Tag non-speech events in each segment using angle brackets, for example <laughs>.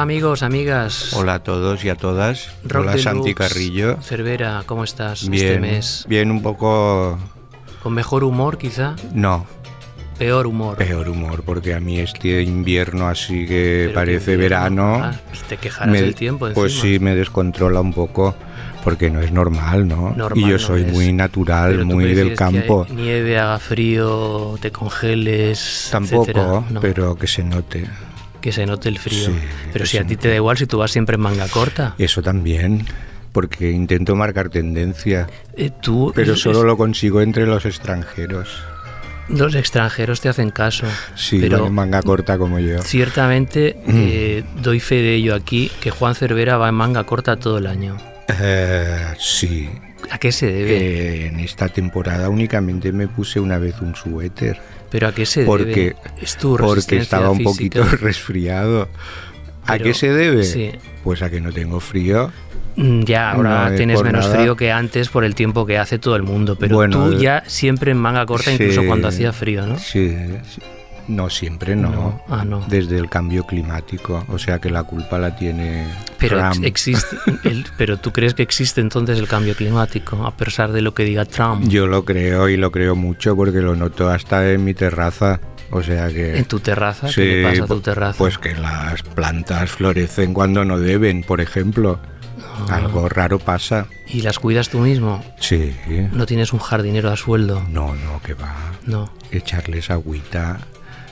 Hola amigos, amigas. Hola a todos y a todas. Rock Hola Santi Carrillo. Cervera, ¿cómo estás este Bien, mes? bien un poco... ¿Con mejor humor quizá? No, Peor humor. peor humor, porque a mí este invierno así que Pero parece que verano... ah, pues te quejarás me- del tiempo Pues sí, me descontrola un poco, porque no es normal, ¿no? Normal y yo soy muy natural, Pero muy del que campo. haya nieve, haga frío, te congeles, Tampoco? No, pero que se note. Que se note el frío. Sí, pero si a ti te da igual si tú vas siempre en manga corta. Eso también, porque intento marcar tendencia, Eh, tú pero es- solo lo consigo entre los extranjeros. los extranjeros te hacen caso. Sí, pero en manga corta como yo. ciertamente eh, doy fe de ello aquí que Juan Cervera va en manga corta todo el año. Eh, sí, ¿A qué se debe? Eh, en esta temporada únicamente me puse una vez un suéter ¿Pero a qué se porque, debe? Es tu porque estaba un física. poquito <laughs> resfriado. ¿A Pero- qué se debe? sí. Pues a que no tengo frío. Mm, Ya, ahora No tienes menos nada. frío que antes por el tiempo que hace todo el mundo, pero Bueno, tú el- ya siempre en manga corta, incluso cuando hacía frío, ¿no? Sí, sí. No siempre, no. No, ah, no. Desde el cambio climático. O sea que la culpa la tiene Pero ex- Trump. existe, <laughs> el- pero tú crees que existe entonces el cambio climático, a pesar de lo que diga Trump. Yo lo creo y lo creo mucho porque lo noto hasta en mi terraza. O sea que... en tu terraza, Sí, ¿qué le pasa a tu terraza? Pues que las plantas florecen cuando no deben, por ejemplo. Ah. Algo raro pasa. ¿Y las cuidas tú mismo? Sí. ¿No tienes un jardinero a sueldo? No, no, que va. No. Echarles agüita,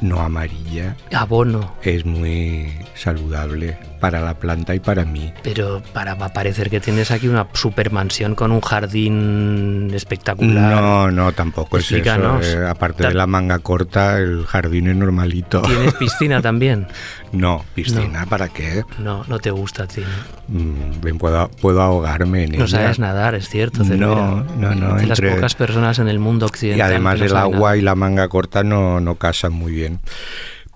no amarilla, Abono. es muy saludable para la planta y para mí. Pero para va a parecer que tienes aquí una supermansión con un jardín espectacular. No, no, tampoco es eso. Explícanos. eh, aparte Ta- de la manga corta, el jardín es normalito. ¿Tienes <laughs> piscina también? No, piscina, ¿para qué? No, no te gusta a ti. ¿no? Mm, bien, puedo, puedo ahogarme en No ella. sabes nadar, es cierto. No, Cervera. no, no, De las pocas personas en el mundo Y occidental. además que no el agua y la manga corta no, no casan muy bien.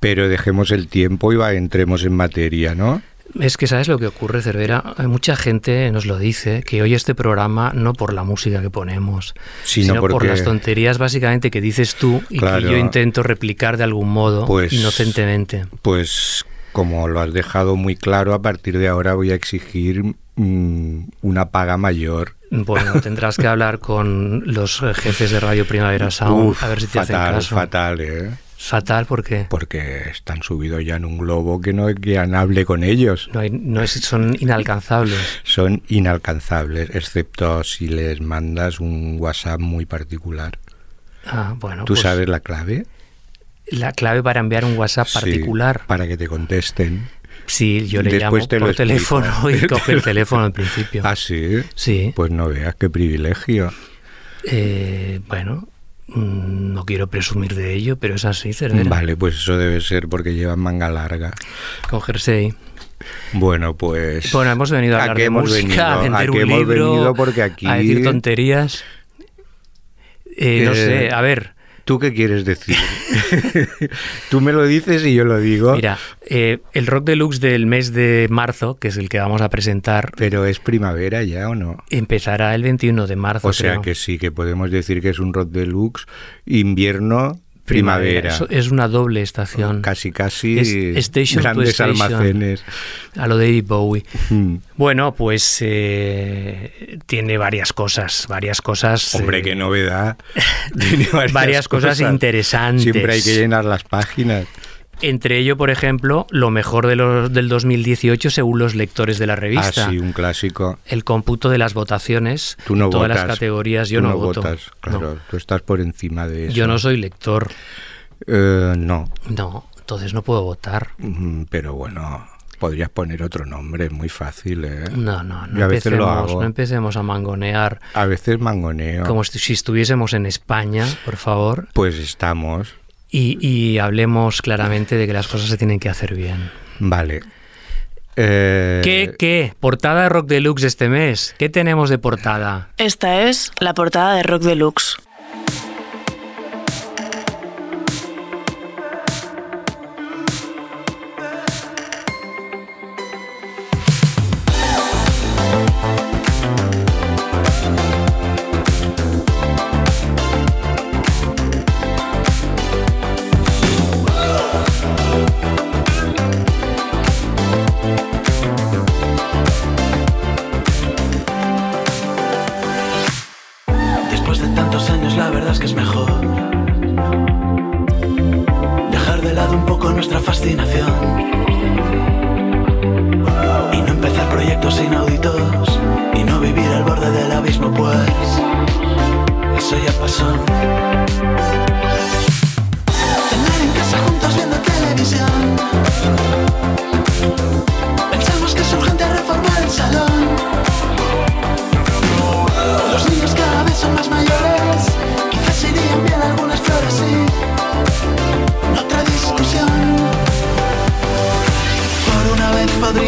Pero dejemos el tiempo y va, entremos en materia, ¿no? Es que sabes lo que ocurre, Cervera. Hay mucha gente nos lo dice que oye este programa no por la música que ponemos, Sino sino por las tonterías básicamente que dices tú y Claro. que yo intento replicar de algún modo Pues- inocentemente. Pues como lo has dejado muy claro, a partir de ahora voy a exigir mm, una paga mayor. Bueno, <laughs> tendrás que hablar con los eh, jefes de Radio Primavera Sound Uf, a ver si te hacen fatal, caso. fatal, ¿eh? Fatal porque Porque están subidos ya en un globo que no quieran hable con ellos. no hay- no es- son inalcanzables. Son inalcanzables, excepto si les mandas un WhatsApp muy particular. Ah, bueno, ¿Tú pues sabes la clave? la clave para enviar un WhatsApp Sí, particular. para que te contesten. Sí, yo le Después llamo te por explico. teléfono <laughs> y coge el teléfono al principio. Ah, sí. Sí, Pues no veas qué privilegio. eh, bueno, no quiero presumir de ello, pero es así, Cervera. Vale, pues eso debe ser porque llevan manga larga. Con jersey. Bueno, pues. Bueno, hemos venido a ¿A hablar de hemos música, a venido? vender ¿A un hemos libro, venido? Porque aquí- a decir tonterías. Eh, no Eh, sé, a ver, ¿Tú qué quieres decir? <laughs> Tú me lo dices y yo lo digo. mira, eh, el Rock Deluxe del mes de marzo, que es el que vamos a presentar, Pero es primavera ya o no? empezará el 21 de marzo. O sea creo. que sí, que podemos decir que es un rock deluxe, invierno, primavera. Es una doble estación. Casi, casi Es station to grandes station. almacenes. A lo David Bowie. Mm. Bueno, pues eh, tiene varias cosas, varias cosas. Hombre, eh, qué novedad. <laughs> Tiene varias cosas interesantes. Siempre hay que llenar las páginas. Entre ello, por ejemplo, lo mejor de los, del 2018 según los lectores de la revista. Ah, sí, un clásico. El cómputo de las votaciones Tú no en todas votas. las categorías. Yo Tú no, voto. votas, claro. No. Tú estás por encima de eso. Yo no soy lector. Eh, no, No, entonces no puedo votar. Pero bueno, podrías poner otro nombre, es muy fácil, ¿eh? No, no, no Yo a veces lo hago. no empecemos a mangonear A veces mangoneo. como si si estuviésemos en España, por favor, Pues estamos. Y, y hablemos claramente de que las cosas se tienen que hacer bien. Vale. Eh, ¿Qué, qué? Portada de Rock Deluxe este mes. ¿Qué tenemos de portada? Esta es la portada de Rock Deluxe. Que es mejor dejar de lado un poco nuestra fascinación y no empezar proyectos inauditos y no vivir al borde del abismo, pues eso ya pasó. Cenar en casa juntos viendo televisión. Pensamos que es urgente reformar el salón.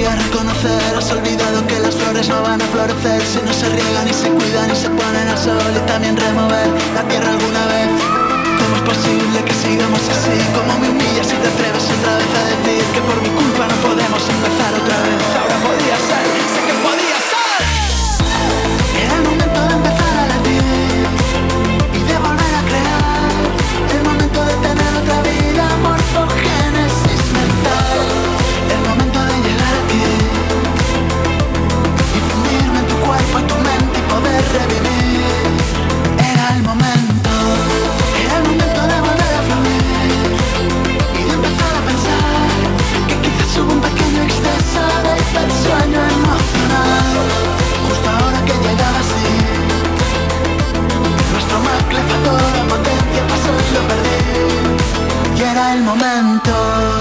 Podría reconocer, has olvidado que las flores no van a florecer si no se riegan y se cuidan y se ponen al sol y también remover la tierra alguna vez. ¿Cómo es posible que sigamos así? ¿Cómo me humillas si te atreves otra vez a decir que por mi culpa no podemos empezar otra vez? Ahora podría ser, que podría La potencia, pasó y lo perdí. Y era el momento.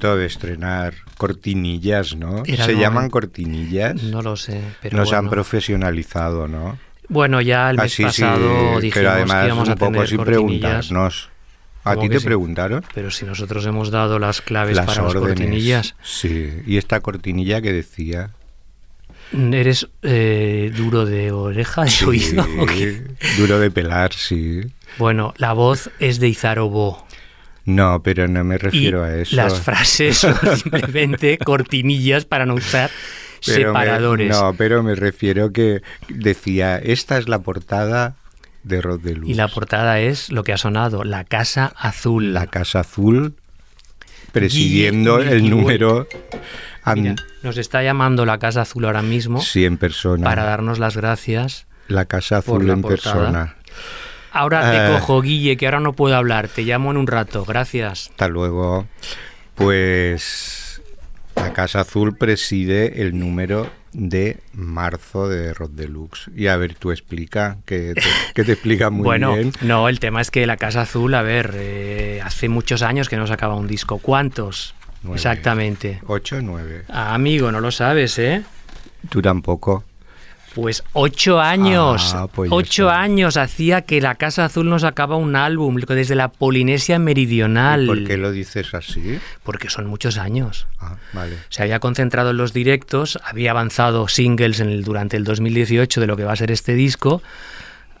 Momento de estrenar cortinillas, ¿no? Era Se llaman momento. cortinillas. No lo sé, pero Nos han profesionalizado, ¿no? Bueno, ya el mes Así sí, pasado dijimos pero que además íbamos a un poco sin preguntarnos. ¿A ¿Cómo ti te sí? preguntaron? Pero si nosotros hemos dado las claves Las para las cortinillas, Sí, y esta cortinilla que decía. ¿eres eh, duro de oreja, de Sí, oído? o qué? duro de pelar, sí. Bueno, la voz es de Izarobo. No, pero no me Y refiero a eso. las frases son <laughs> simplemente cortinillas para no usar Pero me- separadores. no, pero me refiero que decía, esta es la portada de Rod de Luz. Y la portada es lo que ha sonado, La Casa Azul. La Casa Azul presidiendo el número Mira, nos está llamando la Casa Azul ahora mismo sí, en persona. para darnos las gracias. La Casa Azul la en portada. persona. Ahora te Eh. cojo, Guille, que ahora no puedo hablar. Te llamo en un rato. Gracias. Hasta luego. Pues la Casa Azul preside el número de marzo de Rock Deluxe. Y a ver, tú explica, que te, que te explica muy <laughs> bueno, bien. no, el tema es que la Casa Azul, a ver, eh, hace muchos años que no sacaba un disco. ¿Cuántos? Nueve. Exactamente. ¿Ocho o nueve? Ah, amigo, no lo sabes, ¿eh? Tú tampoco. Pues ocho años, Ah, pues ocho años hacía que la Casa Azul nos sacaba un álbum desde la Polinesia Meridional. ¿Y ¿Por qué lo dices así? Porque son muchos años. Ah, vale. Se había concentrado en los directos, había avanzado singles en el, durante el 2018 de lo que va a ser este disco,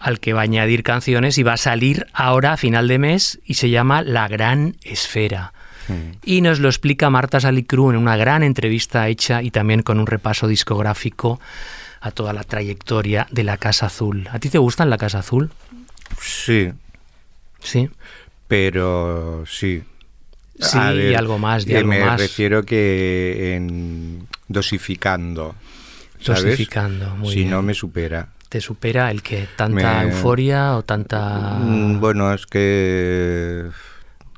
al que va a añadir canciones y va a salir ahora a final de mes y se llama La Gran Esfera. Hmm. Y nos lo explica Marta Salicru en una gran entrevista hecha y también con un repaso discográfico a toda la trayectoria de la Casa Azul. ¿A ti te gustan la Casa Azul? Sí, Sí. pero sí. Sí, y algo más, di eh, algo me más. refiero que en dosificando. ¿sabes? Dosificando, muy si bien. no me supera. ¿Te supera el que tanta Me- euforia o tanta... Mm, Bueno, es que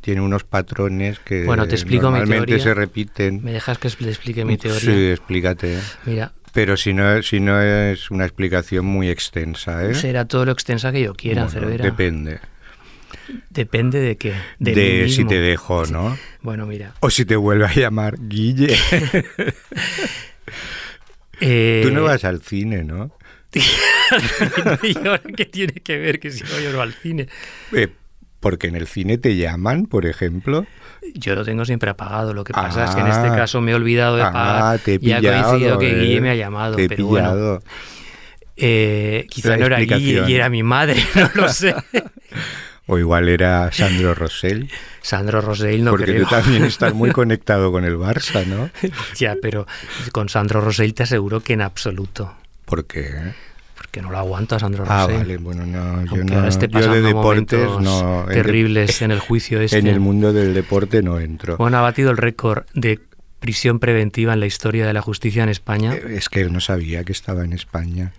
tiene unos patrones que Bueno, te explico mi teoría. se repiten. ¿Me dejas que le explique mi teoría? Sí, explícate. Mira, Pero si no, si no es una explicación muy extensa, ¿eh? será todo lo extensa que yo quiera, Bueno, Cervera. Depende. Depende de qué. De, De, si te dejo, ¿no? Bueno, mira. O si te vuelve a llamar Guille. <laughs> eh, Tú no vas al cine, ¿no? <laughs> ¿Y ahora qué tiene que ver que si voy o no al cine? Eh, porque en el cine te llaman, por ejemplo. Yo lo tengo siempre apagado. Lo que pasa es que en este Ah. caso me he olvidado de Ah, pagar. te he y ha coincidido que eh. Guille me ha llamado. Te he pero bueno, eh, quizá no era Guille y era mi madre, <laughs> no lo sé. <laughs> O igual era Sandro Rosell. Sandro Rosell no porque creo. tú también <laughs> estás muy conectado con el Barça, ¿no? ya, pero con Sandro Rosell te aseguro que en absoluto. ¿Por qué? Porque no lo aguanto a Sandro Ah, Rosell. vale, bueno, no, yo no. esté yo de deportes en de- terribles en el juicio <laughs> este. En el mundo del deporte no entro. Bueno, ha batido el récord de prisión preventiva en la historia de la justicia en España. Eh, Es que no sabía que estaba en España.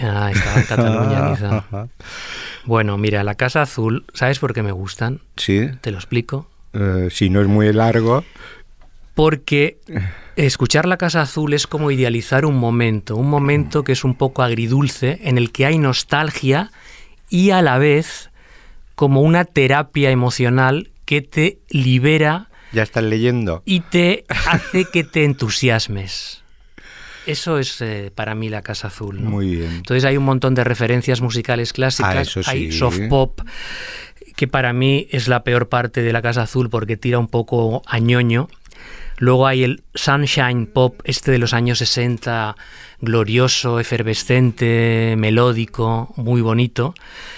Ah, estaba en Cataluña, <laughs> quizá. Bueno, mira, la Casa Azul, ¿sabes por qué me gustan? Sí, Te lo explico. eh, si no es muy largo. Porque escuchar la Casa Azul es como idealizar un momento, un momento que es un poco agridulce, en el que hay nostalgia y a la vez como una terapia emocional que te libera ¿Ya estás leyendo? y te hace que te entusiasmes. Eso es eh, para mí la Casa Azul. ¿no? Muy bien. Entonces hay un montón de referencias musicales clásicas, Ah, eso hay sí. soft pop, que para mí es la peor parte de la Casa Azul porque tira un poco a ñoño. Luego hay el Sunshine Pop, este de los años 60, glorioso, efervescente, melódico, muy bonito.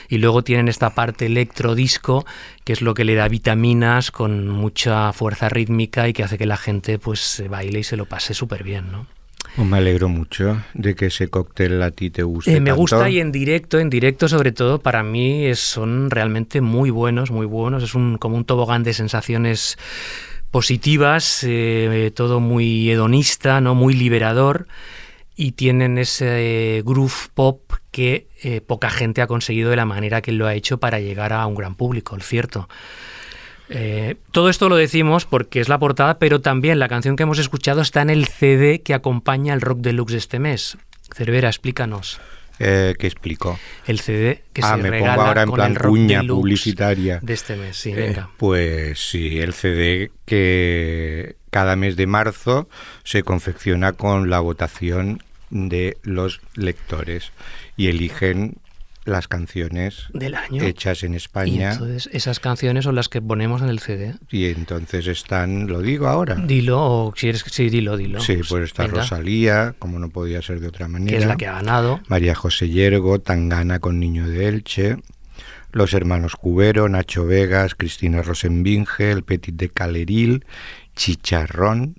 Y luego tienen esta parte electrodisco, que es lo que le da vitaminas con mucha fuerza rítmica y que hace que la gente pues se baile y se lo pase súper bien, ¿no? Pues me alegro mucho de que ese cóctel a ti te guste. Eh, me tanto. gusta y en directo, en directo sobre todo, para mí es- son realmente muy buenos, muy buenos. Es un, como un tobogán de sensaciones positivas, eh, todo muy hedonista, no muy liberador y tienen ese groove pop que eh, poca gente ha conseguido de la manera que lo ha hecho para llegar a un gran público, el cierto. Eh, todo esto lo decimos porque es la portada, pero también la canción que hemos escuchado está en el CD que acompaña el Rock Deluxe de este mes. Cervera, explícanos. Eh, ¿Qué explico? El CD que ah, se me regala pongo ahora en plan cuña publicitaria. de este mes. Sí, Eh, venga. pues sí, el CD que cada mes de marzo se confecciona con la votación de los lectores y eligen las canciones Del año. hechas en Y España entonces esas canciones son las que ponemos en el CD. y entonces están, lo digo ahora. Dilo, o si eres, sí, dilo, dilo. Sí, pues está venga, Rosalía, como no podía ser de otra manera. Que es la que ha ganado. María José Yergo, Tangana con Niño de Elche, los hermanos Cubero, Nacho Vegas, Cristina Rosenbinge, el Petit de Caleril, Chicharrón,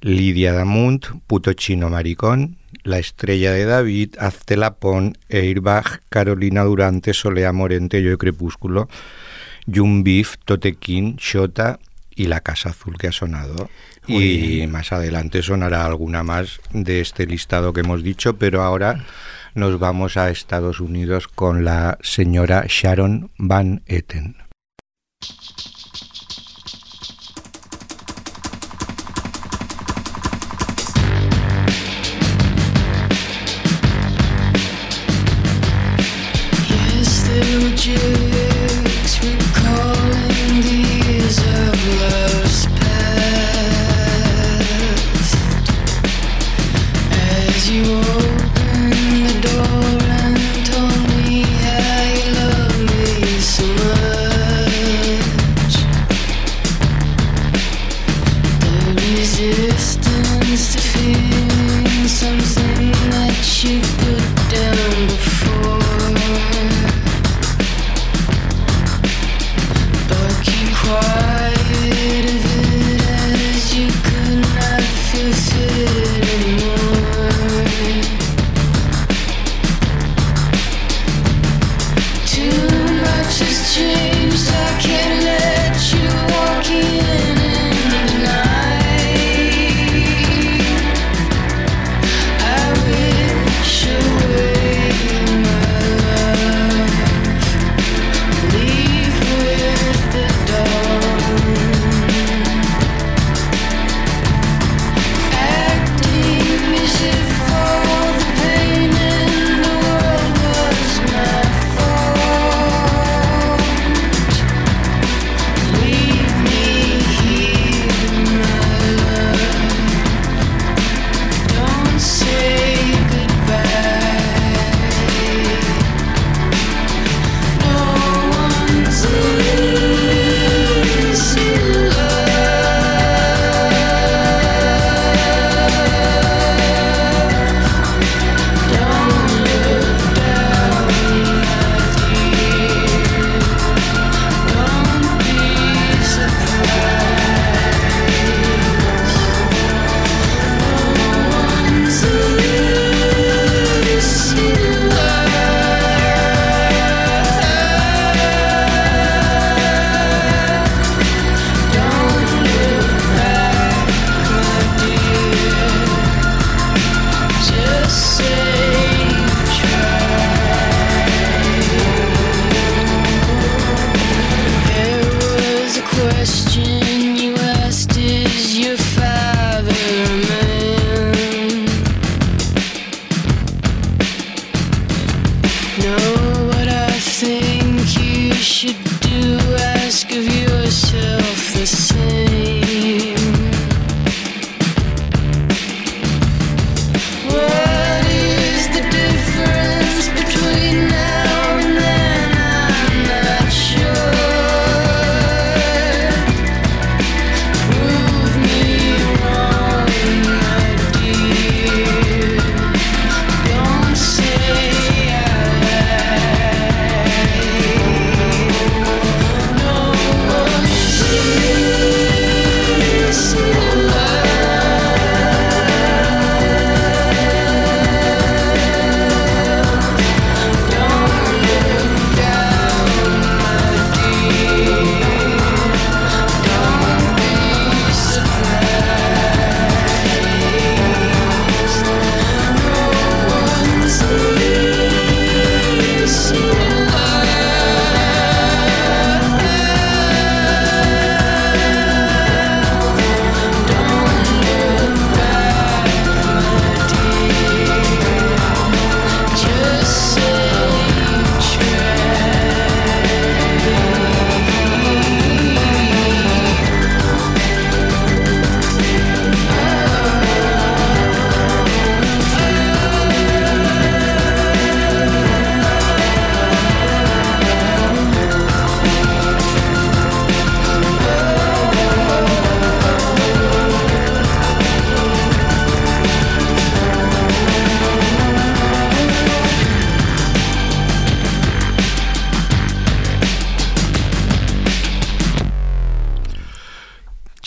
Lidia Damunt, Puto Chino Maricón, La Estrella de David, Azte Lapón, Eirbach, Carolina Durante, Solea Morente, Yo de Crepúsculo, Jun Beef, Totequín, Shota y La Casa Azul que ha sonado. Y más adelante sonará alguna más de este listado que hemos dicho, pero ahora nos vamos a Estados Unidos con la señora Sharon Van Etten.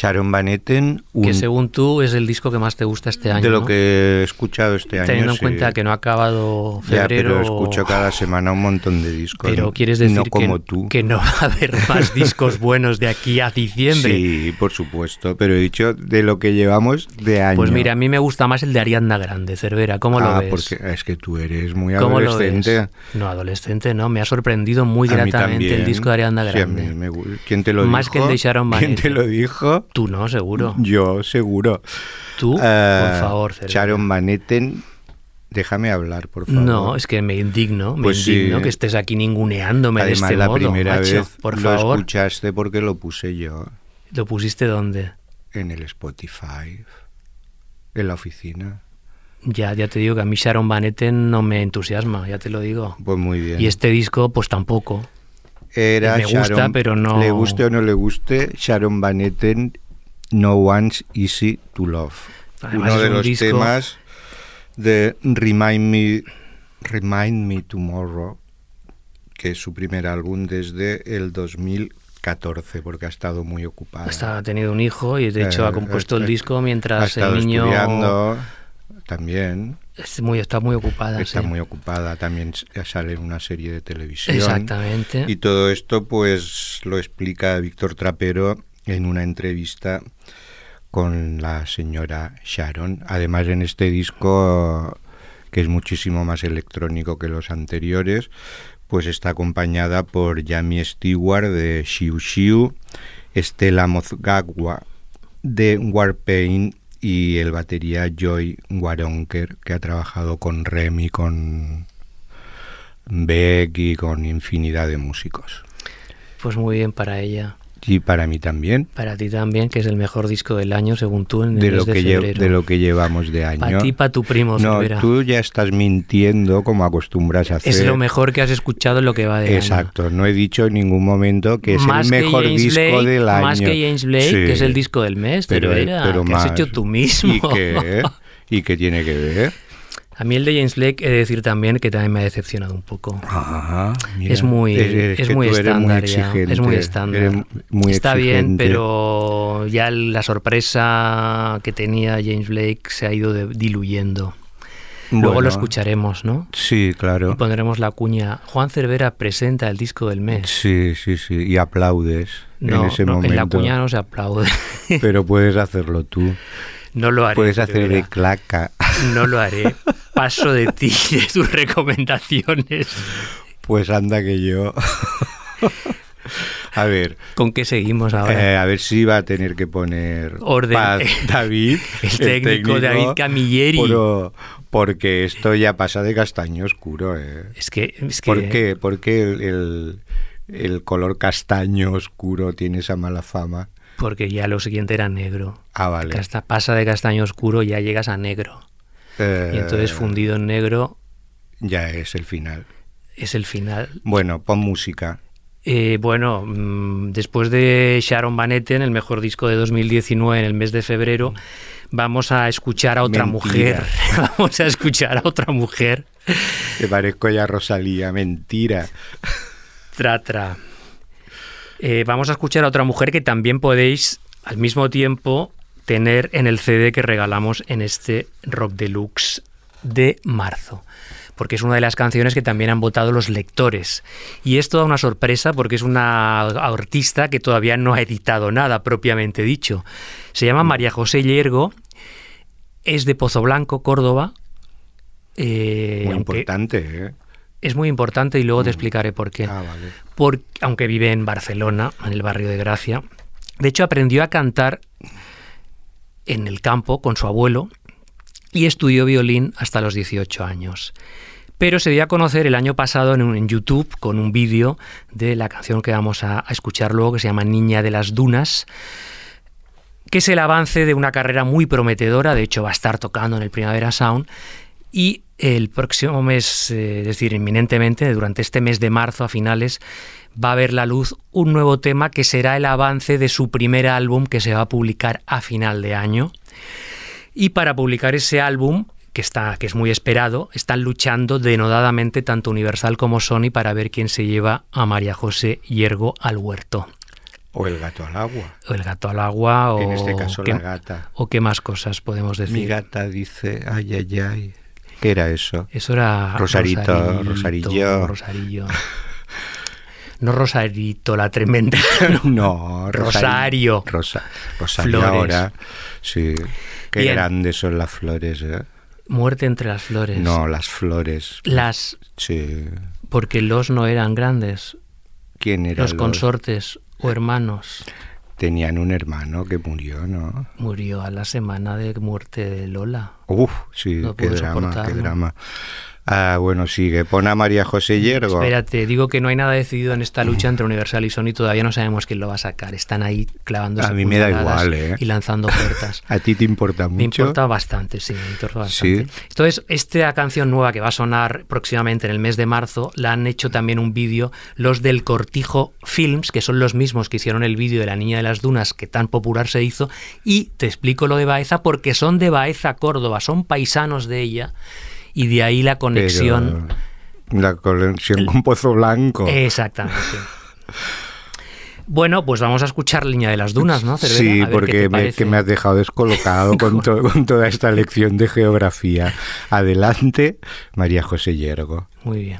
Sharon Van Etten, un- Que según tú es el disco que más te gusta este año. de lo ¿no? que he escuchado este año. Teniendo en sí. cuenta que no ha acabado Ya, febrero. pero escucho cada semana un montón de discos. Pero quieres decir no que, como tú. que no va a haber más <laughs> discos buenos de aquí a diciembre. Sí, por supuesto, pero he dicho de lo que llevamos de año. Pues mira, a mí me gusta más el de Arianda Grande, Cervera. ¿Cómo lo ah, ves? porque es que tú eres muy ¿Cómo lo adolescente. No, adolescente no. Me ha sorprendido muy gratamente el disco de Arianda Sí, a Grande. mí me ¿Quién te lo Más dijo? que el de Sharon Van ¿Quién te Etten. lo dijo? Tú no, seguro. Yo, seguro. Tú, Eh, por favor, Cervera. Sharon Van Etten Déjame hablar, por favor. No, es que me indigno, me Pues indigno sí. que estés aquí ninguneándome Además, de este la modo, primera macho. vez Por lo favor, escuchaste porque lo puse yo ¿lo pusiste dónde? en el Spotify, en la oficina. Ya, ya te digo que a mí Sharon Van Etten no me entusiasma, ya te lo digo. Pues muy bien. Y este disco, pues tampoco. Era me gusta, pero no- Le guste o no le guste, Sharon Van Etten, No One's Easy to Love. Además, Uno de un los disco- temas de Remind Me, Remind Me Tomorrow, que es su primer álbum desde el 2014, porque ha estado muy ocupada. Hasta ha tenido un hijo y de hecho Eh, ha compuesto el eh, disco ha mientras estado el niño estudiando también. es muy, está muy ocupada. Está sí. muy ocupada, también sale en una serie de televisión. Exactamente. Y todo esto pues lo explica Víctor Trapero en una entrevista con la señora Sharon. Además en este disco, que es muchísimo más electrónico que los anteriores, pues está acompañada por Yami Stewart de Shiu Shiu, Estela Mozgagua de Warpaint y el batería Joy Waronker, que ha trabajado con Remy, con Beck y con infinidad de músicos. Pues muy bien para ella. Y para mí también, Para ti también, que es el mejor disco del año, según tú, en el de mes lo, de que febrero. de lo que llevamos de año. Para ti, para tu primo, no, Cervera. tú ya estás mintiendo como acostumbras a hacer. Es lo mejor que has escuchado en lo que va de año. Exacto, no he dicho en ningún momento que es Más el mejor disco Blake, del año. Más que James Blake, Sí. que es el disco del mes, pero, Cervera, pero que has más. hecho tú mismo. ¿Y qué? ¿Y qué tiene que ver? A mí el de James Blake he de decir también que también me ha decepcionado un poco. Ajá, mira, es muy, es, muy estándar ya, es muy estándar. muy Está bien, pero ya la sorpresa que tenía James Blake se ha ido de- diluyendo. Luego Bueno, lo escucharemos, ¿no? Sí, Y claro. pondremos la cuña. Juan Cervera presenta el disco del mes. Sí, sí, sí. Y aplaudes No, en ese no, momento. en la cuña no se aplaude. Pero puedes hacerlo tú. <laughs> no lo haré. Puedes hacer de claca. No lo haré. <laughs> Paso de ti, de tus recomendaciones. Pues anda que yo. <laughs> a ver, ¿Con qué seguimos ahora? eh, a ver si va a tener que poner Orden. paz <laughs> David, El técnico David Camilleri. porque esto ya pasa de castaño oscuro. ¿eh? es que, es que ¿Por qué? ¿Por qué el, el- el color castaño oscuro tiene esa mala fama? Porque ya lo siguiente era negro. Ah, vale. Hasta pasa de castaño oscuro y ya llegas a negro. Eh, Y entonces fundido en negro Ya es el final. es el final. Bueno, pon música. Eh, bueno, mm, después de Sharon Van Etten, el mejor disco de 2019 en el mes de febrero, vamos a escuchar a otra Mentira. mujer. <laughs> vamos a escuchar a otra mujer. Te parezco ya Rosalía, mentira. Tra, tra. Eh, vamos a escuchar a otra mujer que también podéis al mismo tiempo tener en el CD que regalamos en este Rock Deluxe de marzo. Porque es una de las canciones que también han votado los lectores. Y es toda una sorpresa porque es una artista que todavía no ha editado nada propiamente dicho. Se llama María José Yergo, es de Pozo Blanco, Córdoba. Eh, Muy importante, ¿eh? Es muy importante y luego te explicaré por qué Ah, vale. por- aunque vive en Barcelona, en el barrio de Gracia. De hecho, aprendió a cantar en el campo con su abuelo y estudió violín hasta los 18 años. Pero se dio a conocer el año pasado en, un- en YouTube con un vídeo de la canción que vamos a, a escuchar luego, que se llama Niña de las Dunas, que es el avance de una carrera muy prometedora, de hecho va a estar tocando en el Primavera Sound, y el próximo mes, eh, es decir, inminentemente, durante este mes de marzo a finales, va a ver la luz un nuevo tema que será el avance de su primer álbum que se va a publicar a final de año. Y para publicar ese álbum, que, está, que es muy esperado, están luchando denodadamente tanto Universal como Sony para ver quién se lleva a María José Yergo al huerto. O el gato al agua. O el gato al agua, o, En este caso, qué, la gata. o qué más cosas podemos decir. Mi gata dice, ay, ay, ay. ¿Qué era eso? Eso era Rosarito, Rosarillo. Rosarillo. No Rosarito, la tremenda. <laughs> no. No, Rosario. Rosa, Rosario Flores. ahora. Sí. Qué Bien. grandes son las flores, ¿eh? Muerte entre las flores. No, las flores. Las. Sí. Porque los no eran grandes. ¿Quién era? Los consortes o hermanos. Tenían un hermano que murió, ¿no? Murió a la semana de muerte de Lola. Uf, sí, No qué drama, qué drama. Ah, bueno, sigue. Pon a María José Yergo. Espérate, digo que no hay nada decidido en esta lucha entre Universal y Sony, todavía no sabemos quién lo va a sacar. Están ahí clavándose A mí me da igual, ¿eh? y lanzando puertas. <laughs> ¿A ti te importa mucho? Me importa bastante, sí, me importa bastante. Sí. Entonces, esta canción nueva que va a sonar próximamente en el mes de marzo, la han hecho también un vídeo los del Cortijo Films, que son los mismos que hicieron el vídeo de La Niña de las Dunas, que tan popular se hizo, y te explico lo de Baeza, porque son de Baeza, Córdoba, son paisanos de ella, y de ahí la conexión. Pero La conexión con Pozo Blanco. Exactamente. Bueno, pues vamos a escuchar Niña de las Dunas, ¿no? Cervera? Sí, porque me, que me has dejado descolocado <laughs> con, to- con toda esta lección de geografía. Adelante, María José Yergo. Muy bien.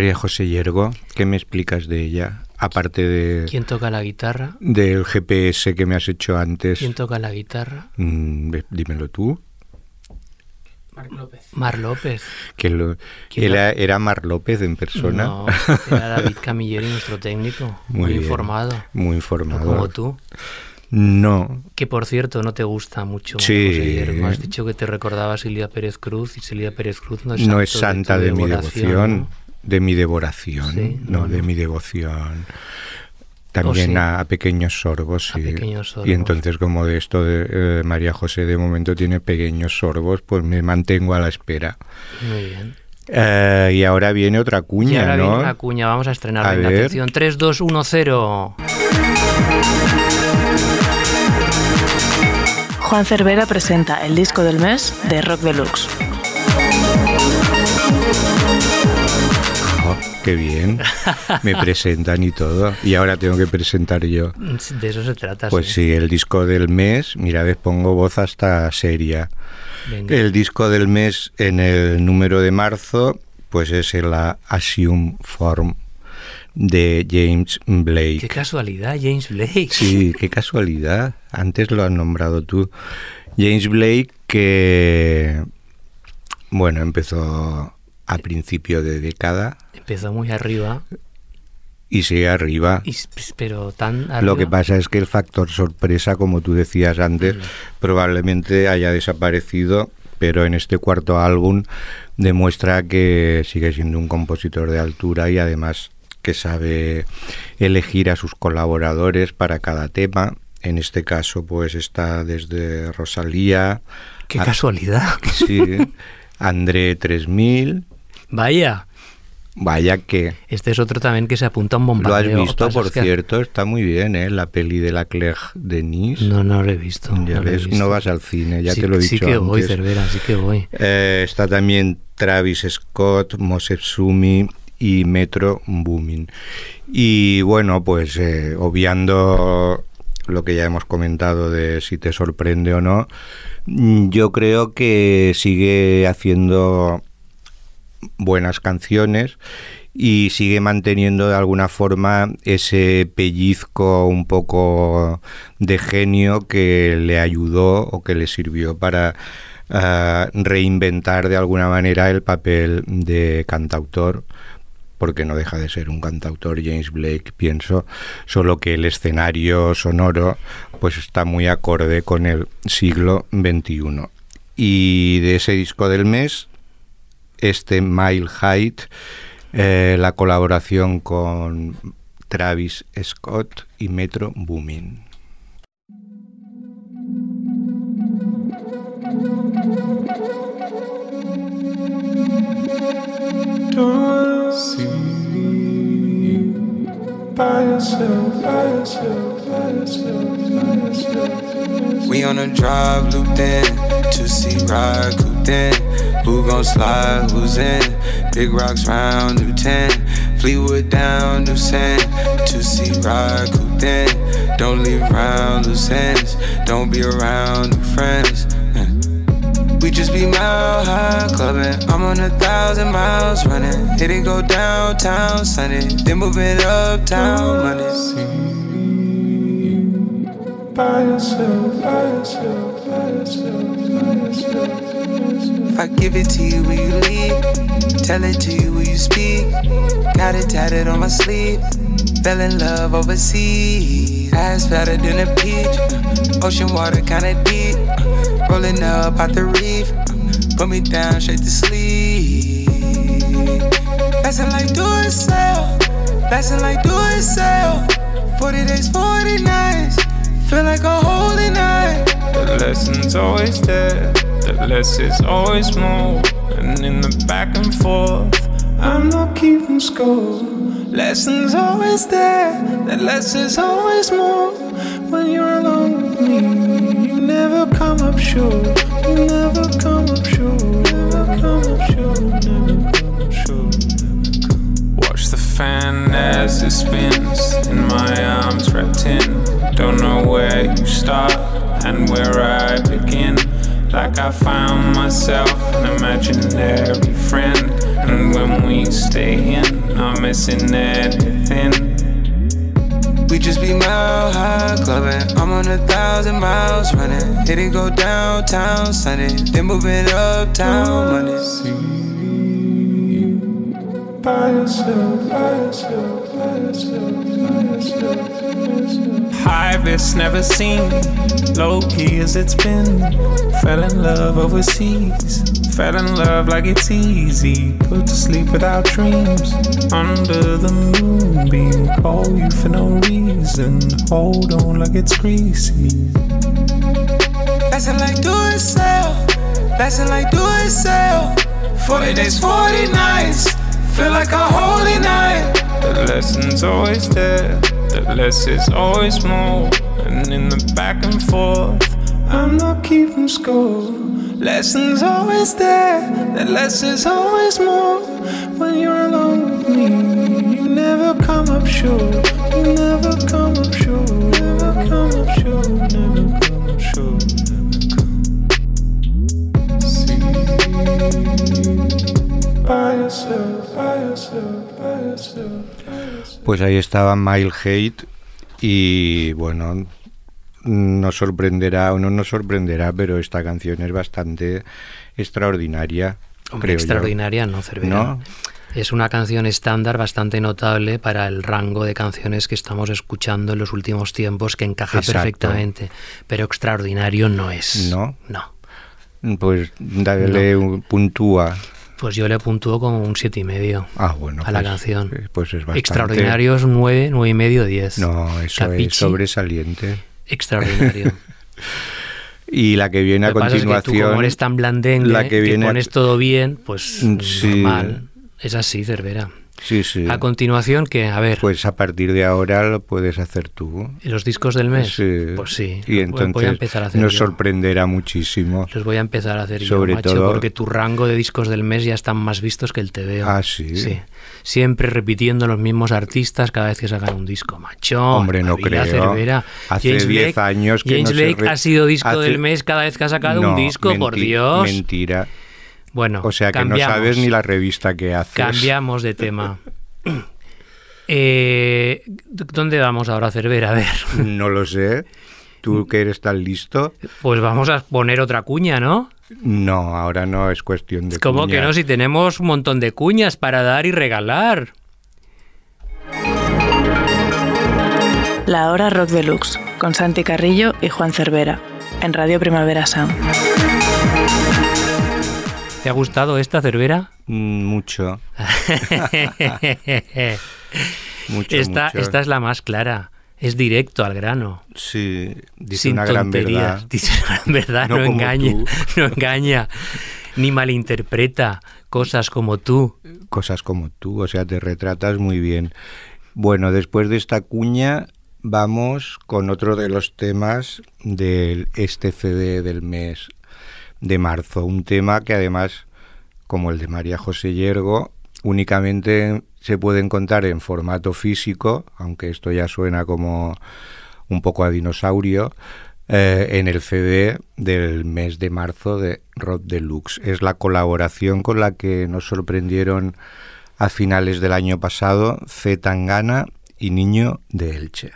María José Yergo, ¿qué me explicas de ella? Aparte de, ¿Quién toca la guitarra? del GPS que me has hecho antes. ¿Quién toca la guitarra? Mm, dímelo tú. Mar López. Que lo, ¿Quién era, era Mar López en persona. No, era David Camilleri, nuestro técnico. <laughs> Muy, bien, informado. Muy No informado. como tú. No, Que por cierto, no te gusta mucho. Sí. José. Has dicho que te recordaba a Silvia Pérez Cruz y Silvia Pérez Cruz no es, no santa tu de, mi devoción, ¿no? De mi devoración, Sí, no, no, de no. mi devoción. También sí. a, a pequeños sorbos, A sí. pequeños sorbos. Y entonces, como de esto de eh, María José de momento tiene pequeños sorbos, pues me mantengo a la espera. Muy bien. Eh, y ahora viene otra y cuña, ahora ¿no? viene una cuña, vamos a estrenar. A Venga, ver. atención, 3, 2, 1, 0. Juan Cervera presenta el disco del mes de Rock Deluxe. Qué bien. Me <laughs> presentan y todo. Y ahora tengo que presentar yo. De eso se trata. Pues sí, el disco del mes, mira, ves, pongo voz hasta seria. Venga. El disco del mes en el número de marzo, pues es el Assume Form de James Qué Blake. casualidad, James Blake. Sí, qué casualidad. Antes lo has nombrado tú. James Blake que, bueno, empezó a principio de década Empezó muy arriba, y sigue arriba. y s- pero tan arriba. Lo que pasa es que el factor sorpresa, como tú decías antes, probablemente haya desaparecido, pero en este cuarto álbum demuestra que sigue siendo un compositor de altura y además que sabe elegir a sus colaboradores para cada tema. En este caso, pues está desde Rosalía, Qué a- casualidad. sí, <laughs> André 3000, Vaya, vaya que... este es otro también que se apunta a un Lo bombardeo. has visto, por que- cierto, está muy bien, ¿eh? La peli de la Claire Denis. No, no lo he visto. Ya no lo he ves, visto. no vas al cine, ya Sí- te lo he Sí dicho que voy. Cervera, sí que voy. Eh, está también Travis Scott, Moses Sumi y Metro Boomin. Y bueno, pues eh, obviando lo que ya hemos comentado de si te sorprende o no, mm, yo creo que sigue haciendo buenas canciones y sigue manteniendo de alguna forma ese pellizco un poco de genio que le ayudó o que le sirvió para ah, reinventar de alguna manera el papel de cantautor porque no deja de ser un cantautor James Blake, pienso, solo que el escenario sonoro pues está muy acorde con el siglo XXI. Y de ese disco del mes, este Mile Height, eh, la colaboración con Travis Scott y Metro Boomin. Don't see you by yourself, by yourself, by yourself, by yourself. We on a drive looped in, two seat ride in. Who gon' slide? Who's in? Big rocks round, new 10. Fleetwood down, new sand. Two seat ride cooped in. Don't leave around loose ends. Don't be around new friends. We just be mile high clubbing. I'm on a thousand miles running. Hit it go downtown Sunday, then moving uptown Monday. See by yourself, by yourself, by yourself, by yourself, I give it to you, will you leave? Tell it to you, will you speak? Got it tatted on my sleeve. Fell in love overseas. Ass fatter than a peach. Ocean water kinda deep. Rolling up out the reef. Put me down straight to sleep. Passing like do it sell. Passing like do it sell. 40 days, 40 nights. Feel like a holy night. The lesson's always there, less is always more. And in the back and forth, I'm not keeping score. Lessons always there, the less is always more. When you're alone with me, you never come up short. You never come up short. Never come up short. Never come up short. Watch the fan as it spins in my arms wrapped in. Don't know where you start and where I begin. Like I found myself an imaginary friend. And when we stay in, not missing anything. We just be mile high clubbing. I'm on a thousand miles running. Hit it go downtown Sunday. Then moving uptown Monday. By yourself, by yourself, by yourself, by yourself, by yourself. High risk never seen, low key as it's been. Fell in love overseas, fell in love like it's easy. Put to sleep without dreams, under the moonbeam. Call you for no reason, hold on like it's greasy. Passing like do it sell. Passing like do it sell. 40 days, 40 nights. Feel like a holy night. The lesson's always there, the less is always more. And in the back and forth, I'm not keeping score. Lessons always there, the less is always more. When you're alone with me, you never come up short. You never come up short. Never come up short. Never come up short. See by yourself, by yourself, Pues ahí estaba Mile Hate y bueno, nos sorprenderá o no nos sorprenderá, pero esta canción es bastante extraordinaria. Hombre, creo yo. extraordinaria, no, Cervera. ¿No? Es una canción estándar bastante notable para el rango de canciones que estamos escuchando en los últimos tiempos, que encaja Exacto. perfectamente. Pero extraordinario no es. ¿No? No. Pues dale un puntúa. Pues yo le puntúo con un siete y medio Ah, bueno. a la pues, canción. eh, Pues es bastante. Extraordinario es nueve, nueve y medio, diez. No, eso Capichi, es sobresaliente. Extraordinario. <laughs> Y la que viene a Lo que pasa es que tú, continuación. como eres tan blandengue, la que que, viene a- pones todo bien, pues Mm, sí. normal. Es así, Cervera. Sí, sí. A continuación, que A ver, Pues a partir de ahora lo puedes hacer tú. los discos del mes. Sí. Pues sí. Y voy- entonces voy a empezar a hacer nos yo. sorprenderá muchísimo. Los voy a empezar a hacer Sobre yo, macho, todo- porque tu rango de discos del mes ya están más vistos que el TVO. Ah, ¿sí? Sí. Siempre repitiendo los mismos artistas cada vez que sacan un disco, macho. Hombre, no creo. Cervera. Hace 10 años que James no se Blake re- ha sido disco hace- del mes cada vez que ha sacado No, un disco, por Dios. Mentira. Bueno, O sea que cambiamos. no sabes ni la revista que haces. Cambiamos de tema. <clears throat> Eh, ¿Dónde vamos ahora, Cervera? A ver, <laughs> No lo sé. ¿Tú que eres tan listo? pues vamos a poner otra cuña, ¿no? No, ahora no es cuestión de ¿Cómo cuña. que no? Si tenemos un montón de cuñas para dar y regalar. La hora rock deluxe con Santi Carrillo y Juan Cervera en Radio Primavera Sound. ¿Te ha gustado esta, Cervera? Mm, Mucho, <laughs> mucho, esta, mucho. esta es la más clara. Es directo al grano. Sí, dice sin una gran tonterías. verdad. <laughs> Dice una gran verdad, No engaña. tú. <laughs> No engaña. Ni malinterpreta cosas como tú. Cosas como tú, o sea, te retratas muy bien. Bueno, después de esta cuña, vamos con otro de los temas de este CD del mes de marzo. Un tema que además, como el de María José Yergo, únicamente se puede encontrar en formato físico, aunque esto ya suena como un poco a dinosaurio, eh, en el CD del mes de marzo de Rod Deluxe. Es la colaboración con la que nos sorprendieron a finales del año pasado C. Tangana y Niño de Elche.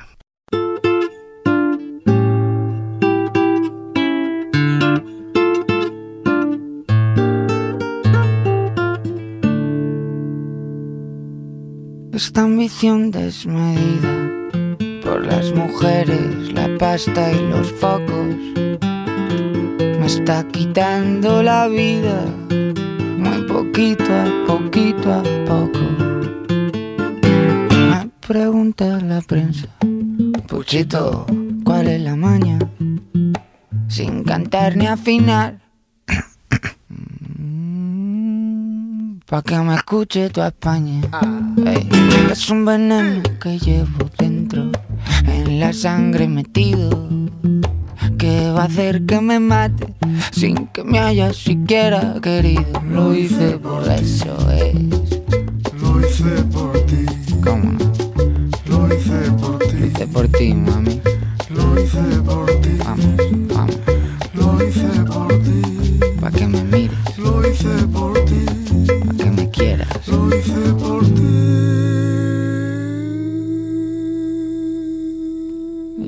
Esta ambición desmedida por las mujeres, la pasta y los focos me está quitando la vida muy poquito a poquito a poco. Me pregunta la prensa, Puchito, ¿cuál es la maña? Sin cantar ni afinar. Pa' que me escuche tu España. Ey, es un veneno que llevo dentro, en la sangre metido, que va a hacer que me mate sin que me haya siquiera querido. Lo hice por eso, es. Lo hice por ti, ¿Cómo no? lo hice por Lo ti, hice por ti, mami. lo hice por ti, Vamos, vamos, lo hice por ti, pa' que me mires, lo hice por ti.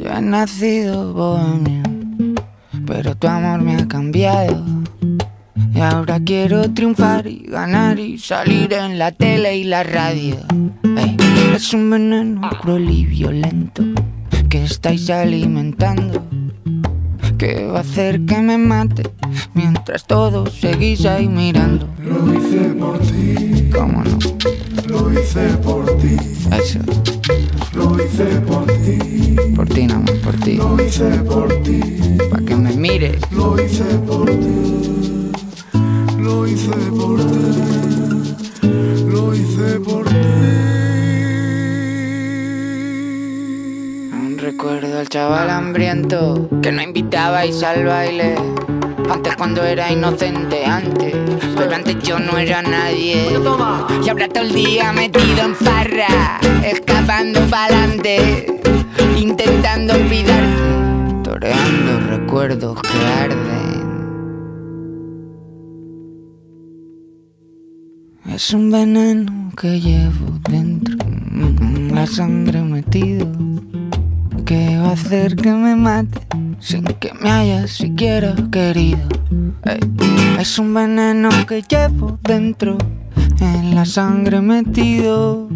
Yo he nacido bohemio, pero tu amor me ha cambiado. Y ahora quiero triunfar y ganar y salir en la tele y la radio. Ey, es un veneno cruel y violento que estáis alimentando. Que va a hacer que me mate mientras todos seguís ahí mirando. Lo hice por ti, ¿Cómo no? lo hice por ti, Eso, lo hice por ti, por ti nada más, por ti. lo hice por ti, Pa' que me mires. lo hice por ti, lo hice por ti, lo hice por ti. Aún recuerdo al chaval hambriento que no invitabais al baile. Antes cuando era inocente, antes. Pero antes yo no era nadie. Y ahora todo el día metido en farra, escapando pa'lante, intentando olvidarte, toreando recuerdos que arden. Es un veneno que llevo dentro, la sangre metido, que va a hacer que me mate sin que me haya siquiera querido. Es un veneno que llevo dentro, en la sangre metido,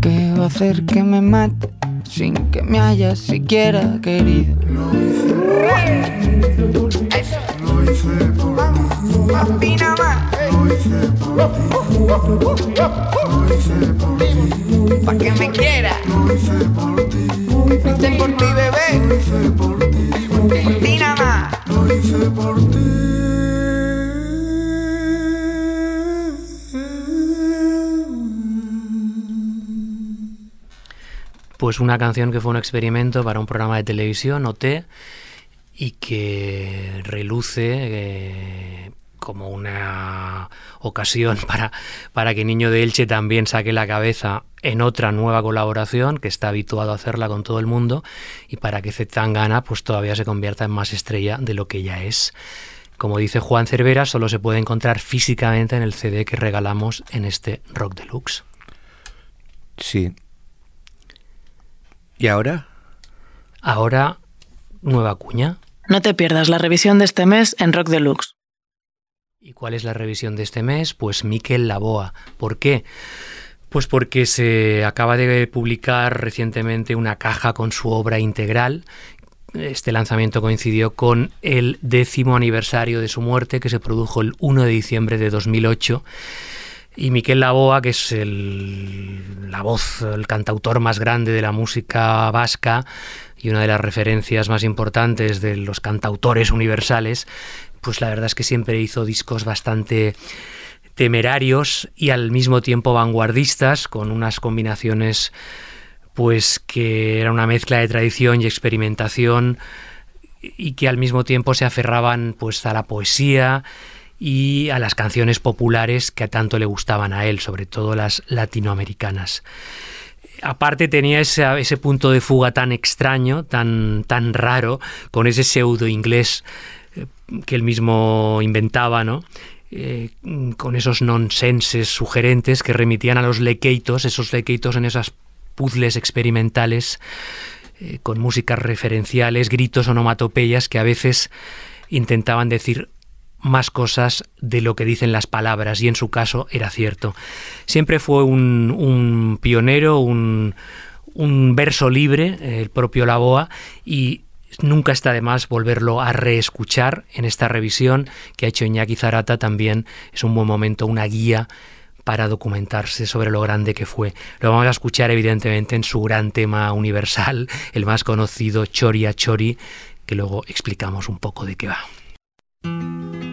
que va a hacer que me mate sin que me haya siquiera querido. Lo hice por ti, Papi, nada más. lo hice por ti, lo hice por ti, me quiera. Hice lo hice por ti. Pues una canción que fue un experimento para un programa de televisión, OT, y que reluce eh, como una ocasión <laughs> para, para que Niño de Elche también saque la cabeza en otra nueva colaboración, que está habituado a hacerla con todo el mundo, y para que Zetangana pues todavía se convierta en más estrella de lo que ya es. Como dice Juan Cervera, solo se puede encontrar físicamente en el CD que regalamos en este Rock Deluxe. Sí. ¿Y ahora? Ahora, nueva cuña. No te pierdas la revisión de este mes en Rock Deluxe. ¿Y cuál es la revisión de este mes? Pues Miquel Laboa. ¿Por qué? Pues porque se acaba de publicar recientemente una caja con su obra integral. Este lanzamiento coincidió con el décimo aniversario de su muerte, que se produjo el 1 de diciembre de 2008. Y Miquel Laboa, que es el- la voz, el cantautor más grande de la música vasca y una de las referencias más importantes de los cantautores universales, pues la verdad es que siempre hizo discos bastante temerarios y al mismo tiempo vanguardistas, con unas combinaciones pues que era una mezcla de tradición y experimentación y que al mismo tiempo se aferraban pues a la poesía y a las canciones populares que tanto le gustaban a él, sobre todo las latinoamericanas. Aparte tenía ese, ese punto de fuga tan extraño, tan, tan raro, con ese pseudo inglés que él mismo inventaba, ¿no? Eh, con esos nonsenses sugerentes que remitían a los lequeitos, esos lequeitos en esas puzzles experimentales eh, con músicas referenciales, gritos, onomatopeyas que a veces intentaban decir más cosas de lo que dicen las palabras y en su caso era cierto. Siempre fue un, pionero, un, un verso libre, el propio Laboa, y nunca está de más volverlo a reescuchar en esta revisión que ha hecho Iñaki Zarata también. Es un buen momento, una guía para documentarse sobre lo grande que fue. Lo vamos a escuchar evidentemente en su gran tema universal, <laughs> el más conocido Chori a Chori, que luego explicamos un poco de qué va.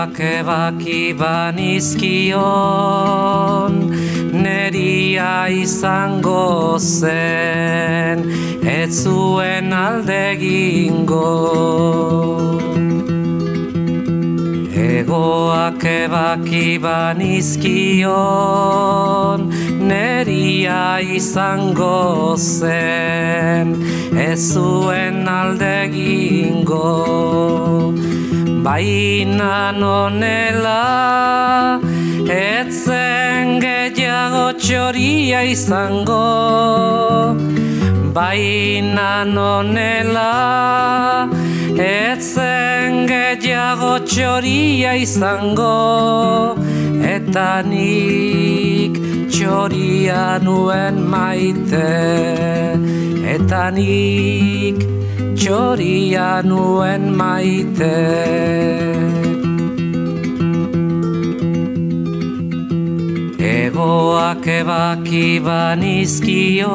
Egoak ebaki banizkion Neria izango zen Ez zuen alde egingo. Egoak ebaki banizkion Neria izango zen Ez zuen alde egingo Baina nonela Etzen gehiago txoria izango. Baina nonela Etzen gehiago txoria izango Eta nik txoria nuen maite. Eta nik txoria nuen maite. Egoak ebaki banizkion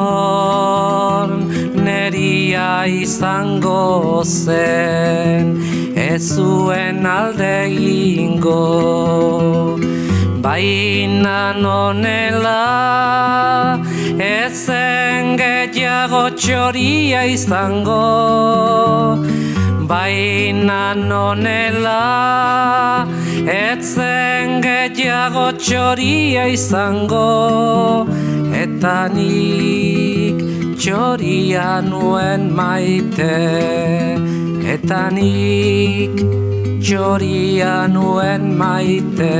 Neria izango zen Ez zuen alde egingo. Baina nonela Ezen gehiago txoria izango Baina nonela Etzen gehiago txoria izango Eta nik txoria nuen maite Eta nik txoria nuen maite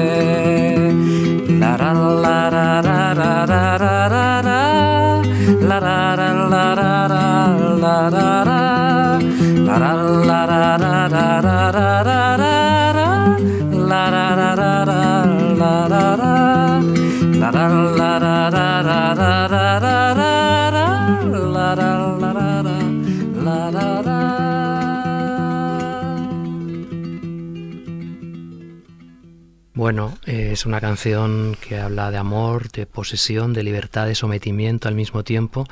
Bueno, eh, es una canción que habla de amor, de posesión, de libertad, de sometimiento al mismo tiempo.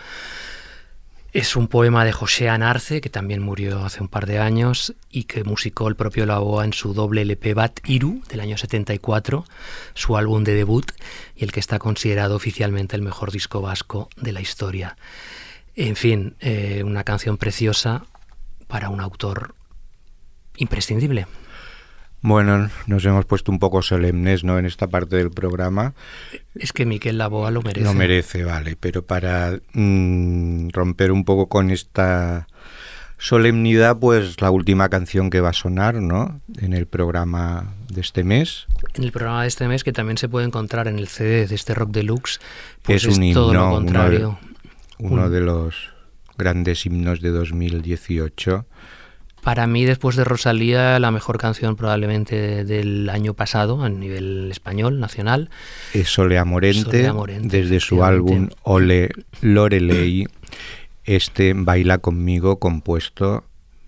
Es un poema de José Anarce, que también murió hace un par de años y que musicó el propio Laboa en su doble LP Bat Iru del año 74, su álbum de debut y el que está considerado oficialmente el mejor disco vasco de la historia. En fin, eh, una canción preciosa para un autor imprescindible. Bueno, nos hemos puesto un poco solemnes ¿no? en esta parte del programa. Es que Miquel Laboa lo merece. Lo merece, vale, pero para mm, romper un poco con esta solemnidad, pues la última canción que va a sonar ¿no? en el programa de este mes. En el programa de este mes, que también se puede encontrar en el CD de este Rock Deluxe, pues es un todo himno, lo uno de- contrario. Uno Un- de los grandes himnos de 2018. Para mí, después de Rosalía, la mejor canción probablemente del año pasado a nivel español, nacional. Es Solea Morente, Solea Morente desde su álbum Ole Lorelei, este Baila conmigo compuesto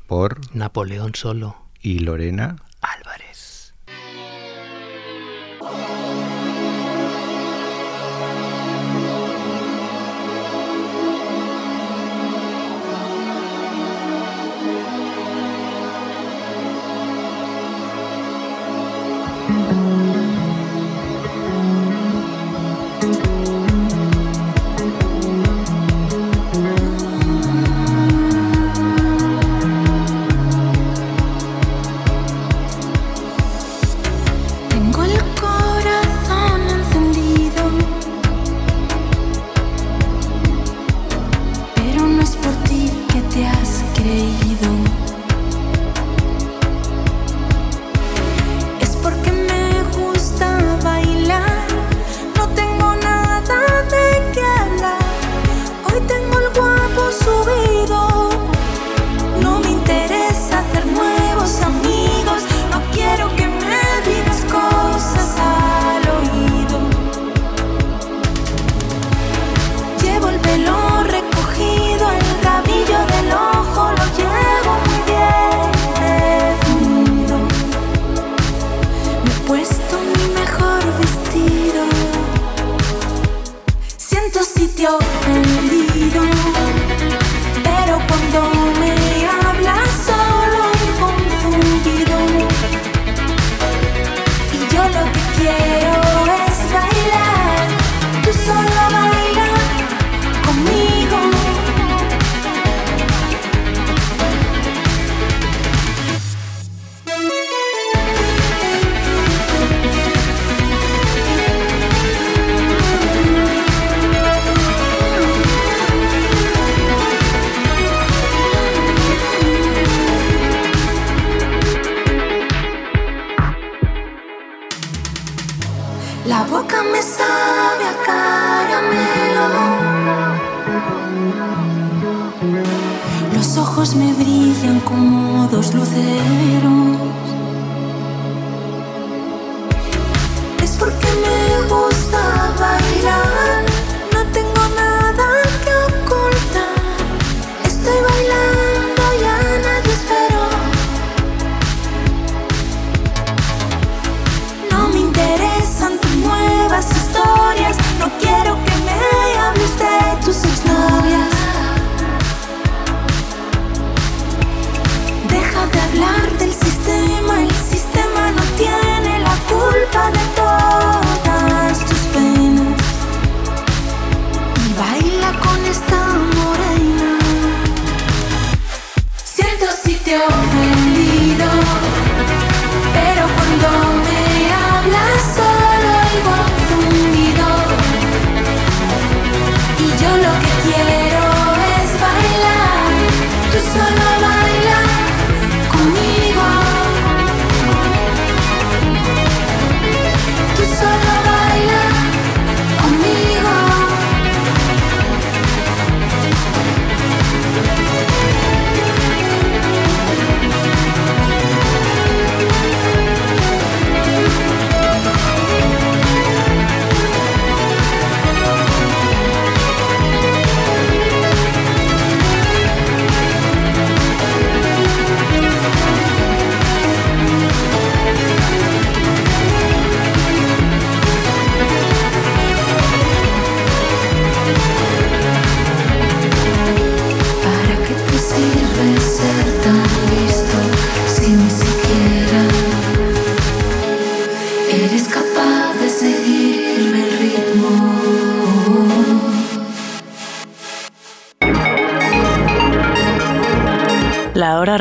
por... Napoleón Solo. Y Lorena. Álvarez.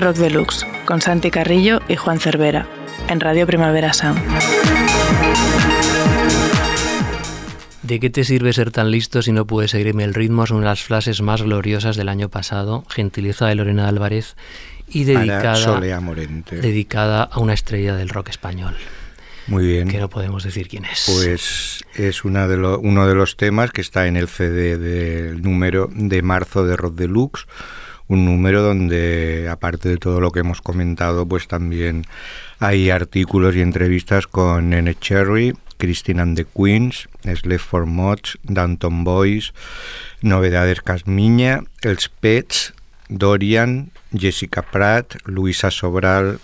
Rock Deluxe con Santi Carrillo y Juan Cervera en Radio Primavera Sound. ¿De qué te sirve ser tan listo si no puedes seguirme el ritmo? Es una de las frases más gloriosas del año pasado, gentileza de Lorena Álvarez y dedicada, dedicada a una estrella del rock español. Muy bien. Que no podemos decir quién es. Pues es uno de los temas que está en el CD del número de marzo de Rock Deluxe un número donde, aparte de todo lo que hemos comentado, pues también hay artículos y entrevistas con Nene Cherry, Christine and the Queens, Slave for Mods, Danton Boys, Novedades Casmiña, Els Pets, Dorian, Jessica Pratt, Luisa Sobral,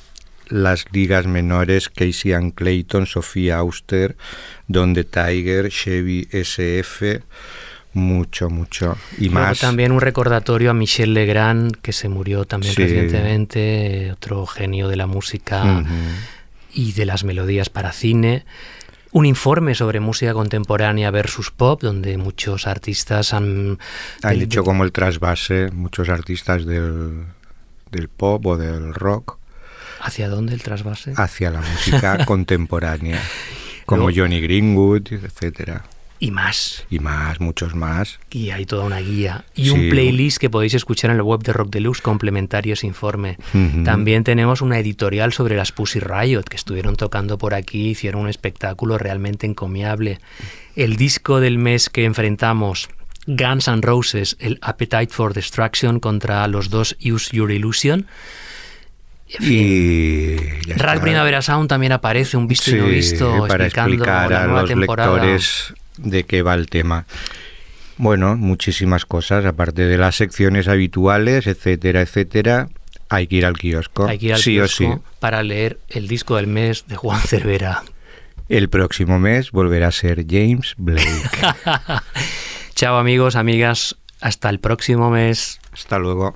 las ligas menores Casey and Clayton, Sofía Auster, Donde Tiger, Chevy SF, mucho, mucho. Y más. también un recordatorio a Michel Legrand, que se murió también Sí. recientemente, otro genio de la música y de las melodías para cine. Un informe sobre música contemporánea versus pop, donde muchos artistas han... Han del- hecho como el trasvase muchos artistas del, del pop o del rock ¿Hacia dónde el trasvase? hacia la música <laughs> contemporánea, como Luego- Johnny Greenwood, etcétera. Y más. Y más, muchos más. Y hay toda una guía. Y Sí. un playlist que podéis escuchar en la web de Rock Deluxe complementario a ese informe. También tenemos una editorial sobre las Pussy Riot, que estuvieron tocando por aquí, hicieron un espectáculo realmente encomiable. El disco del mes que enfrentamos, Guns N' Roses, el Appetite for Destruction contra los dos Use Your Illusion. Y ya Rack está. Primavera Sound también aparece, un visto y no visto, para explicando explicar la a nueva los temporada. lectores de qué va el tema. Bueno, muchísimas cosas, aparte de las secciones habituales, etcétera, etcétera. Hay que ir al kiosco. Hay que ir al sí kiosco o sí. para leer el disco del mes de Juan Cervera. El próximo mes volverá a ser James Blake. <laughs> Chao amigos, amigas, hasta el próximo mes. Hasta luego.